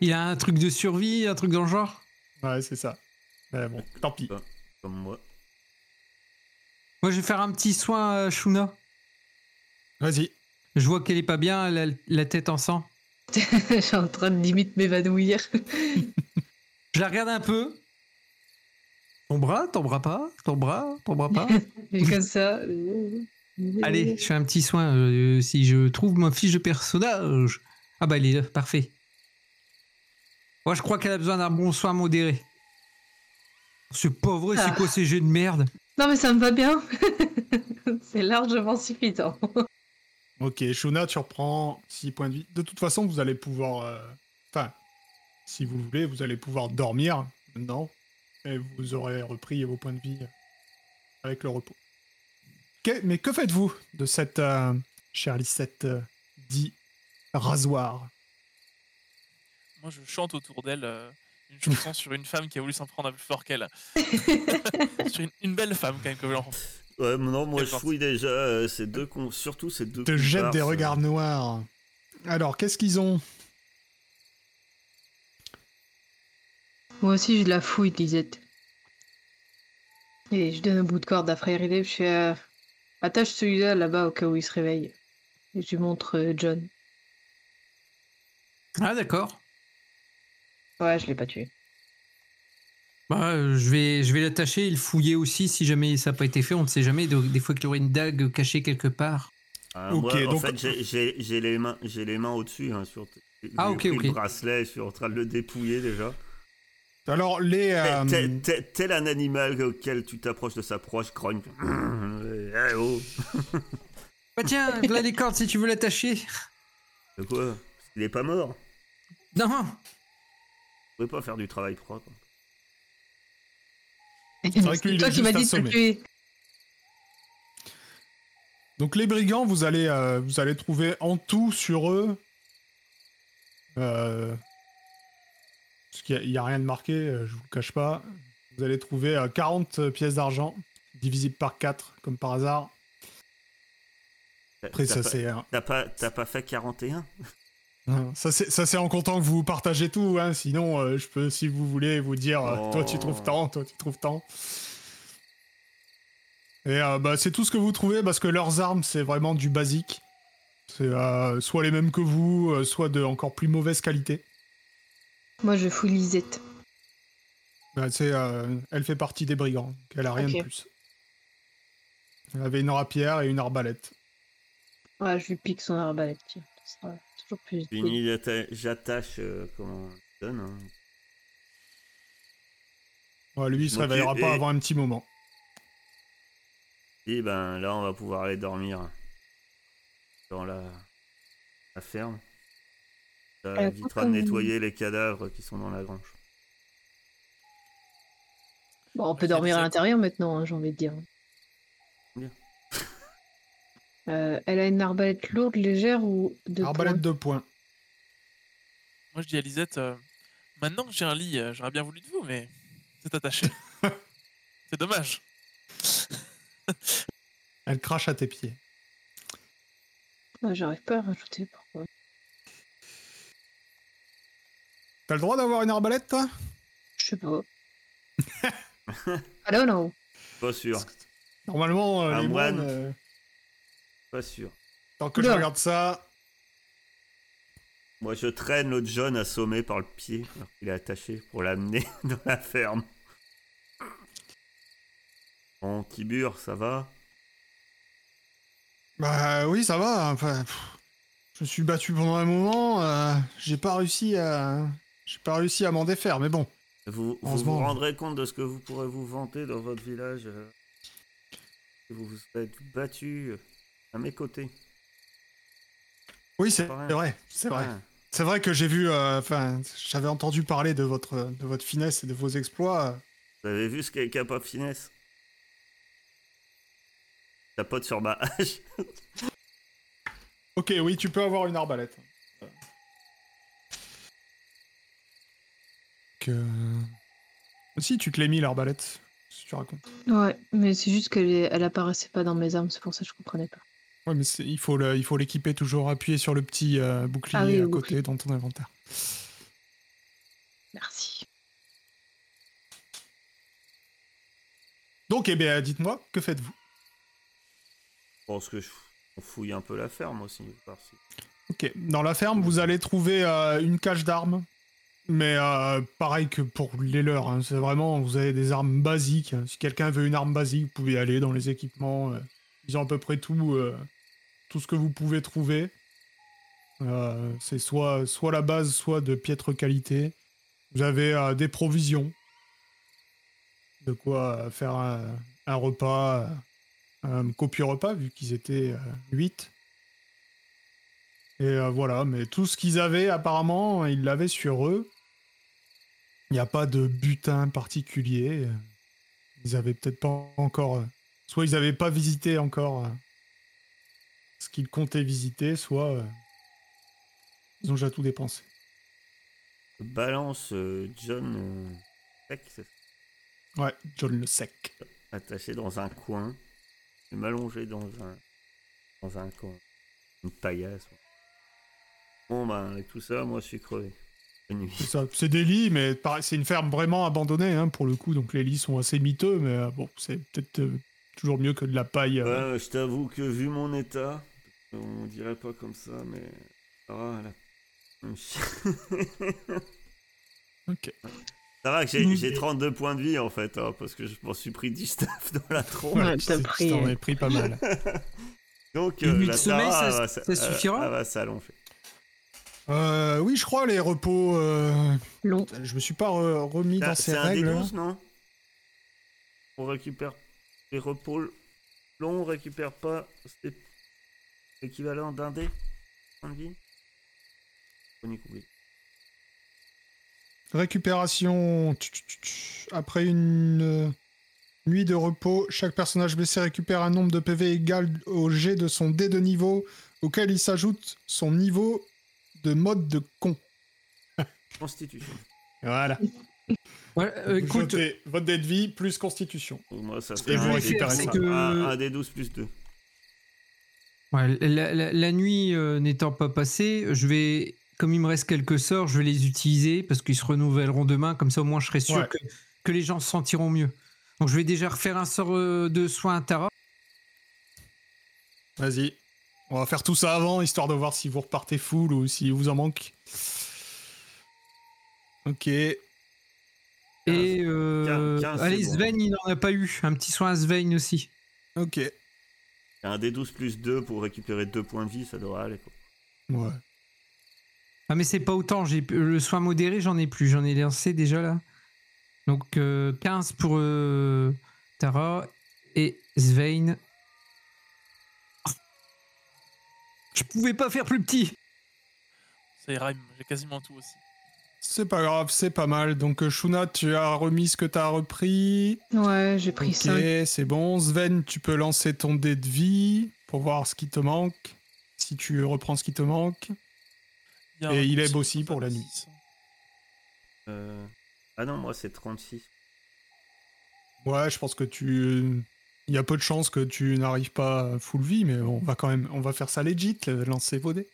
Il a un truc de survie, un truc dans le genre? Ouais, c'est ça. Mais bon, tant pis. Comme moi. Moi, je vais faire un petit soin à Shuna. Vas-y. Je vois qu'elle est pas bien, la tête en sang. Je suis en train de limite m'évanouir. Je la regarde un peu. Ton bras, ton bras pas, ton bras, ton bras pas. Et comme ça. Allez, je fais un petit soin. euh, si je trouve ma fiche de personnage. Ah bah, elle est là, parfait. Moi, je crois qu'elle a besoin d'un bon soin modéré. C'est pas vrai, c'est Ah. quoi ces jeux de merde Non, mais ça me va bien. C'est largement suffisant. Ok, Shuna, tu reprends 6 points de vie. De toute façon, vous allez pouvoir. euh, Enfin, si vous le voulez, vous allez pouvoir dormir maintenant. Et vous aurez repris vos points de vie avec le repos. Que- mais que faites-vous de cette euh, chère Lissette euh, dit rasoir? Moi, je chante autour d'elle euh, une chanson sur une femme qui a voulu s'en prendre à plus fort qu'elle. sur une, une belle femme, quand même, comme l'enfant. Ouais, mais non, moi je fouille déjà euh, ces deux con... surtout ces deux Te jette des euh, regards noirs. Alors, qu'est-ce qu'ils ont? Moi aussi, je la fouille, Lisette. Et je donne un bout de corde à Frère Idée. Je fais euh, attache celui-là là-bas au cas où il se réveille. Et je lui montre euh, John. Ah d'accord. Ouais, je l'ai pas tué. Bah, euh, je vais, je vais l'attacher et le fouiller aussi si jamais ça n'a pas été fait. On ne sait jamais. donc, des fois qu'il y aurait une dague cachée quelque part. Ah, Ok, moi, en donc- fait, j'ai- les mains, j'ai les mains au-dessus. Hein, sur Ah, ok, ok. le bracelet, je suis en train de le dépouiller déjà. Alors, les. euh, Tel, tel- tel un animal auquel tu t'approches de sa proie, je grogne. Eh oh Bah tiens, voilà les cordes si tu veux l'attacher. De quoi? Qu'il est pas mort? Non. Vous pouvez pas faire du travail propre. C'est vrai que lui, il toi qui m'as dit de te tuer. Donc les brigands, vous allez, euh, vous allez trouver en tout sur eux. Euh, parce qu'il n'y a, rien de marqué, euh, je vous le cache pas. Vous allez trouver euh, 40 pièces d'argent, divisibles par 4, comme par hasard. Après, T'as ça pas- c'est. euh, T'as pas, t'as pas fait 41 hein, Ça c'est en comptant que vous partagez tout, hein, sinon euh, je peux, si vous voulez, vous dire euh, toi tu trouves tant, toi tu trouves tant. Et euh, bah, c'est tout ce que vous trouvez parce que leurs armes c'est vraiment du basique. C'est euh, soit les mêmes que vous, euh, soit de encore plus mauvaise qualité. Moi, je fouille Lisette. Bah, c'est, euh, elle fait partie des brigands, donc elle a rien de plus. Elle avait une rapière et une arbalète. Ouais, je lui pique son arbalète. tiens. Ça sera toujours plus. Fini, j'atta- j'attache. euh, comment je donne hein. Ouais, lui il se réveillera pas et- avant un petit moment. Et ben là, on va pouvoir aller dormir dans la, la ferme. Ça Euh, évitera de nettoyer les cadavres qui sont dans la grange. Bon, on peut dormir à l'intérieur maintenant, hein, j'ai envie de dire. Euh, elle a une arbalète lourde, légère ou de arbalète de poing. Moi, je dis à Lisette, euh, maintenant que j'ai un lit, euh, j'aurais bien voulu de vous, mais c'est attaché. c'est dommage. Elle crache à tes pieds. Ah, J'arrive pas à rajouter, pourquoi T'as le droit d'avoir une arbalète toi? Je sais pas. I don't know. Pas sûr, Normalement, euh, Un les moines, euh, pas sûr. tant que je regarde ça, Moi, je traîne l'autre John assommé par le pied, alors qu'il est attaché, pour l'amener dans la ferme. Bon, Tibur, ça va? Bah oui, ça va. Enfin, pff, je me suis battu pendant un moment. euh, j'ai pas réussi à, j'ai pas réussi à m'en défaire. Mais bon, Vous vous, rendrez compte de ce que vous pourrez vous vanter dans votre village euh, Vous vous êtes battu euh, à mes côtés. oui, c'est vrai, c'est vrai. Ah, C'est vrai que j'ai vu. euh, Enfin, j'avais entendu parler de votre, de votre finesse et de vos exploits. Vous avez vu ce qu'est Kappa Finesse? Tapote sur ma hache. Ok, oui, tu peux avoir une arbalète. Que. Si, tu te l'es mis l'arbalète. Si tu racontes. Ouais, mais c'est juste qu'elle elle apparaissait pas dans mes armes, c'est pour ça que je comprenais pas. Ouais, mais il faut le- il faut l'équiper toujours appuyé sur le petit euh, bouclier Ah oui, à côté bouclier. dans ton inventaire. Merci. Donc, eh bien, dites-moi, que faites-vous? Je pense que je fouille un peu la ferme aussi. Ok, dans la ferme, vous allez trouver euh, une cache d'armes. Mais euh, pareil que pour les leurs, hein, c'est vraiment, vous avez des armes basiques. Si quelqu'un veut une arme basique, vous pouvez aller dans les équipements. euh, ils ont à peu près tout, euh, tout ce que vous pouvez trouver. Euh, c'est soit, soit la base, soit de piètre qualité. Vous avez euh, des provisions. De quoi faire un, repas, euh, un copieux repas, vu qu'ils étaient 8. Et voilà, mais tout ce qu'ils avaient, apparemment, ils l'avaient sur eux. Il n'y a pas de butin particulier. Ils avaient peut-être pas encore. Soit ils n'avaient pas visité encore ce qu'ils comptaient visiter, soit euh, ils ont déjà tout dépensé. Balance euh, John euh, sec, c'est ça, Ouais, John le sec. attaché dans un coin. M'allonger dans un, dans un coin. Une paillasse. Bon, ben, avec tout ça, moi, je suis crevé. C'est des lits, mais c'est une ferme vraiment abandonnée hein, pour le coup, donc les lits sont assez miteux, mais euh, bon, c'est peut-être euh, toujours mieux que de la paille. euh. Ouais, je t'avoue que vu mon état, on dirait pas comme ça, mais. Ah, là. Ok. Ça va que j'ai Mm. j'ai 32 points de vie en fait, hein, parce que je m'en suis pris 19 dans la tronche. Ouais, t'as pris, t'en as pris pas mal. Donc, euh, la sommeil, ça- va ça suffira Elle va s'allonger. Euh, oui, je crois les repos. euh, Long. Je me suis pas re- remis dans ces c'est un des règles. 12, non? On récupère les repos longs, on récupère pas. C'est l'équivalent d'un dé Point de vie. Récupération. Après une euh, nuit de repos, chaque personnage blessé récupère un nombre de PV égal au jet de son dé de niveau, auquel il s'ajoute son niveau de mode de con. Constitution. Voilà. Ouais, euh, écoute, jetez votre dé de vie plus constitution. Moi, ça Et serait vous un, récupérez ça. que- un, un des 12 plus 2. ouais, la, la- la nuit euh, n'étant pas passée, je vais, comme il me reste quelques sorts, je vais les utiliser parce qu'ils se renouvelleront demain. Comme ça, au moins, je serai sûr Ouais. que, que les gens se sentiront mieux. Donc, je vais déjà refaire un sort euh, de soin à Tara. Vas-y. On va faire tout ça avant, histoire de voir si vous repartez full ou si vous en manque. Ok. Et euh, allez, bon. Sven, il n'en a pas eu. Un petit soin à Sven aussi. Ok. Un des 12 plus 2 pour récupérer 2 points de vie, ça devrait aller. Quoi. Ouais. Ah, mais c'est pas autant. J'ai le soin modéré, j'en ai plus. J'en ai lancé déjà là. Donc euh, 15 pour euh, Tara et Svein. Oh. Je pouvais pas faire plus petit. Ça ira, j'ai quasiment tout aussi. C'est pas grave, c'est pas mal. Donc, euh, Shuna, tu as remis ce que t'as repris. Ouais, j'ai pris Ok, 5. c'est bon. Sven, tu peux lancer ton dé de vie pour voir ce qui te manque. Si tu reprends ce qui te manque. Il Et il aime aussi pour la nuit. 66. Euh... Ah non, moi c'est 36. Ouais, je pense que tu. Il y a peu de chances que tu n'arrives pas à full vie, mais on va quand même, on va faire ça legit, euh, lancer vos dés.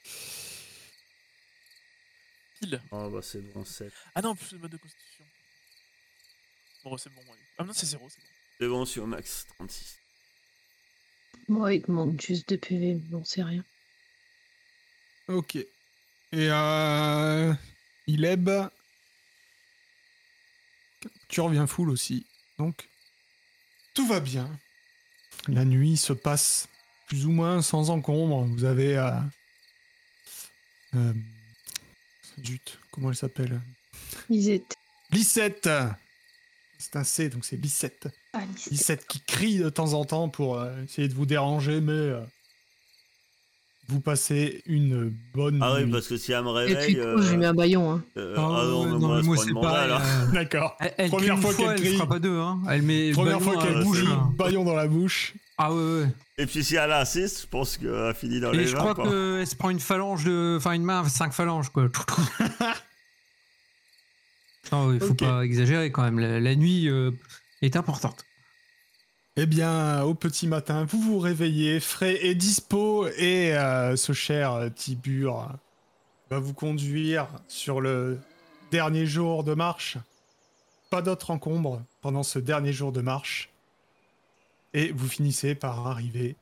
Pile. Oh bah c'est bon, 7. Ah non, plus le mode de constitution. Bon, c'est bon. allez. Ah non, c'est 0, c'est bon. C'est bon sur max, 36. Moi, il te manque juste 2 PV, mais bon, c'est rien. Ok. Et euh... Ileb, tu reviens full aussi. Donc, tout va bien. La nuit se passe plus ou moins sans encombre. Vous avez... Euh... euh, Zut, comment elle s'appelle? Ils étaient. Lissette C'est un C, donc c'est Lissette. Ah, Lissette qui crie de temps en temps pour euh, essayer de vous déranger, mais euh, vous passez une bonne Ah oui, parce que si elle me Et puis, réveille. du coup, euh, je lui mets un baillon. Hein. euh, Ah ah non, mais non, moi, c'est moi, pas c'est euh, D'accord. Première crie fois qu'elle elle crie. fera pas deux. Hein. Elle met le Première fois qu'elle bouge le baillon dans la bouche. Ah ouais, ouais. Et puis si elle a 6, je pense qu'elle a fini dans Et les je 20. crois qu'elle se prend une phalange de. Enfin, une main, cinq phalanges, quoi. non, il faut pas exagérer quand même. La, la nuit euh, est importante. Eh bien, au petit matin, vous vous réveillez, frais et dispo, et euh, ce cher euh, Tibur va vous conduire sur le dernier jour de marche. Pas d'autre encombre pendant ce dernier jour de marche. Et vous finissez par arriver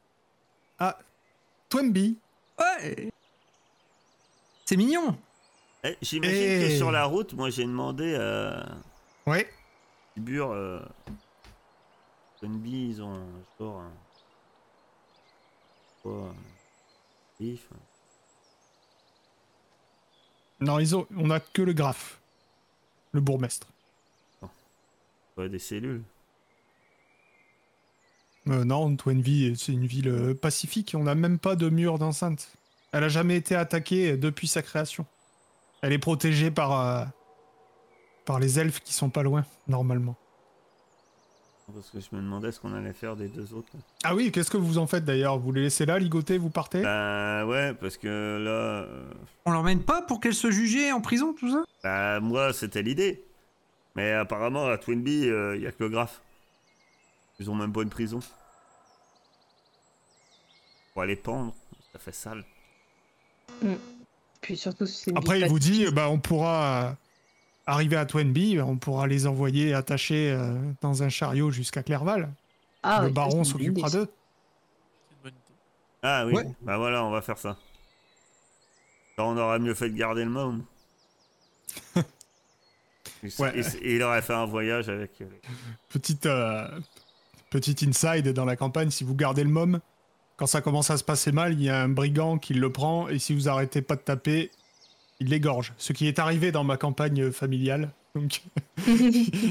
à Twemby. Ouais C'est mignon Eh, J'imagine Eh. que sur la route, moi j'ai demandé à Ouais. Tibur. Euh... Ils ont genre un. Quoi un. Non, ils ont, on a que le graphe. Le bourgmestre. Ouais, des cellules. Euh, non, Twenby, c'est une ville euh, pacifique. On n'a même pas de mur d'enceinte. Elle a jamais été attaquée depuis sa création. Elle est protégée par, euh, par les elfes qui sont pas loin, normalement. Parce que je me demandais ce qu'on allait faire des deux autres. Ah oui, qu'est-ce que vous en faites d'ailleurs? Vous les laissez là, ligoter, vous partez? Bah ouais, parce que là. euh, On l'emmène pas pour qu'elle se jugeait en prison, tout ça? Bah moi c'était l'idée. Mais apparemment à Twinbee, il y a que le graphe. Ils ont même pas une prison. Pour aller pendre, ça fait sale. Puis surtout, si une Après, il vous dit, bah, on pourra, arrivés à Twenby, on pourra les envoyer attachés euh, dans un chariot jusqu'à Clerval. Ah, le oui, baron s'occupera d'eux. Ah oui, Ouais. bah voilà, on va faire ça. Alors, on aurait mieux fait de garder le môme. Ouais. il aurait fait un voyage avec. euh, Petite, euh, petite inside dans la campagne, si vous gardez le môme, quand ça commence à se passer mal, il y a un brigand qui le prend, et si vous arrêtez pas de taper, il l'égorge. Ce qui est arrivé dans ma campagne familiale. Donc,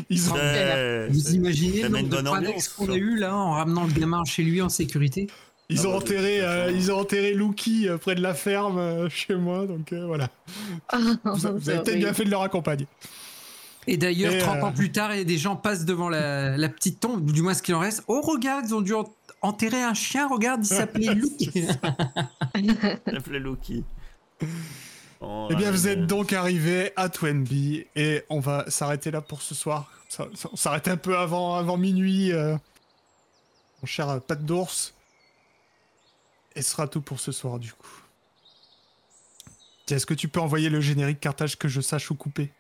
ils ont... Ouais, Vous imaginez le de qu'on a eu là en ramenant le gamin chez lui en sécurité Ils Ah ont bah, enterré, euh, ils ont enterré Lucky euh, près de la ferme euh, chez moi, donc euh, voilà. Vous, vous avez peut-être bien fait de leur accompagner. Et d'ailleurs, Et, 30 euh, ans plus tard, et des gens passent devant la, la petite tombe, du moins ce qu'il en reste. Oh, regarde, ils ont dû en- enterrer un chien, regarde, il s'appelait Luke. Appelez Loki. Bon, Eh bien, ouais, vous êtes donc arrivés à Twenby et on va s'arrêter là pour ce soir. Ça- ça- On s'arrête un peu avant, avant minuit, euh, mon cher Pat d'ours. Et ce sera tout pour ce soir, du coup. Tiens, est-ce que tu peux envoyer le générique cartage que je sache où couper?